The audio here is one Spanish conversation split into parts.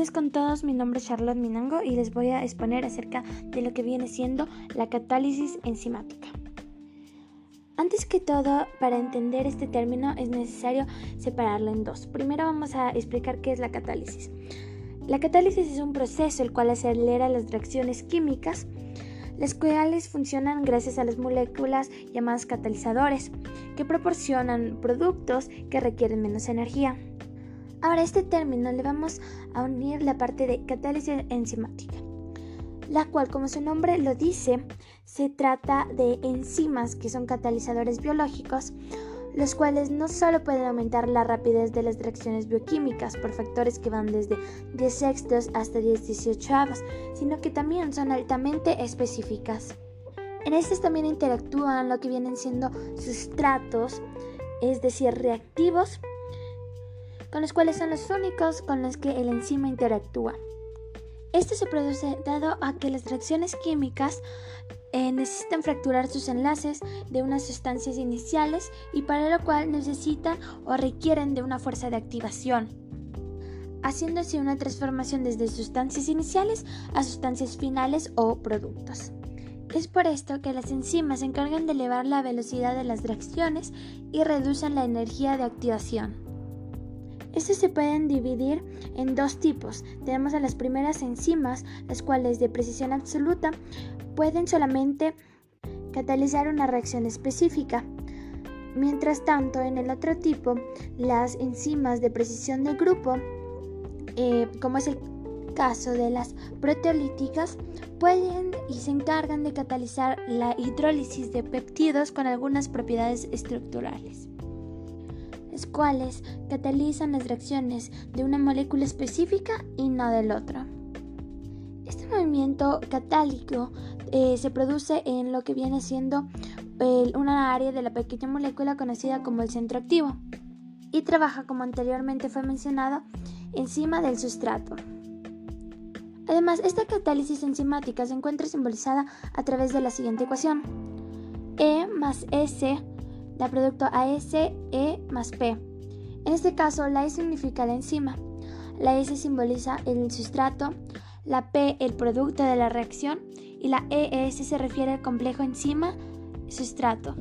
días con todos, mi nombre es Charlotte Minango y les voy a exponer acerca de lo que viene siendo la catálisis enzimática. Antes que todo, para entender este término es necesario separarlo en dos. Primero vamos a explicar qué es la catálisis. La catálisis es un proceso el cual acelera las reacciones químicas, las cuales funcionan gracias a las moléculas llamadas catalizadores, que proporcionan productos que requieren menos energía. Ahora este término le vamos a unir la parte de catálisis enzimática, la cual como su nombre lo dice, se trata de enzimas que son catalizadores biológicos, los cuales no solo pueden aumentar la rapidez de las reacciones bioquímicas por factores que van desde 10 sextos hasta 10 18avos, sino que también son altamente específicas. En estas también interactúan lo que vienen siendo sustratos, es decir, reactivos, con los cuales son los únicos con los que el enzima interactúa. Esto se produce dado a que las reacciones químicas eh, necesitan fracturar sus enlaces de unas sustancias iniciales y para lo cual necesitan o requieren de una fuerza de activación, haciendo así una transformación desde sustancias iniciales a sustancias finales o productos. Es por esto que las enzimas se encargan de elevar la velocidad de las reacciones y reducen la energía de activación. Estos se pueden dividir en dos tipos. Tenemos a las primeras enzimas, las cuales de precisión absoluta pueden solamente catalizar una reacción específica. Mientras tanto, en el otro tipo, las enzimas de precisión de grupo, eh, como es el caso de las proteolíticas, pueden y se encargan de catalizar la hidrólisis de péptidos con algunas propiedades estructurales cuales catalizan las reacciones de una molécula específica y no del otro. Este movimiento catálico eh, se produce en lo que viene siendo una área de la pequeña molécula conocida como el centro activo y trabaja, como anteriormente fue mencionado, encima del sustrato. Además, esta catálisis enzimática se encuentra simbolizada a través de la siguiente ecuación. E más S da producto AS, E más P. En este caso, la E significa la enzima, la S simboliza el sustrato, la P el producto de la reacción y la ES se refiere al complejo enzima-sustrato.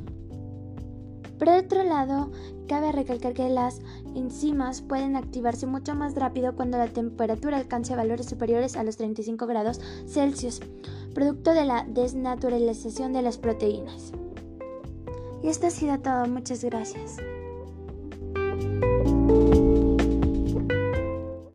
Por otro lado, cabe recalcar que las enzimas pueden activarse mucho más rápido cuando la temperatura alcance valores superiores a los 35 grados Celsius, producto de la desnaturalización de las proteínas. Y esto ha sido todo, muchas gracias.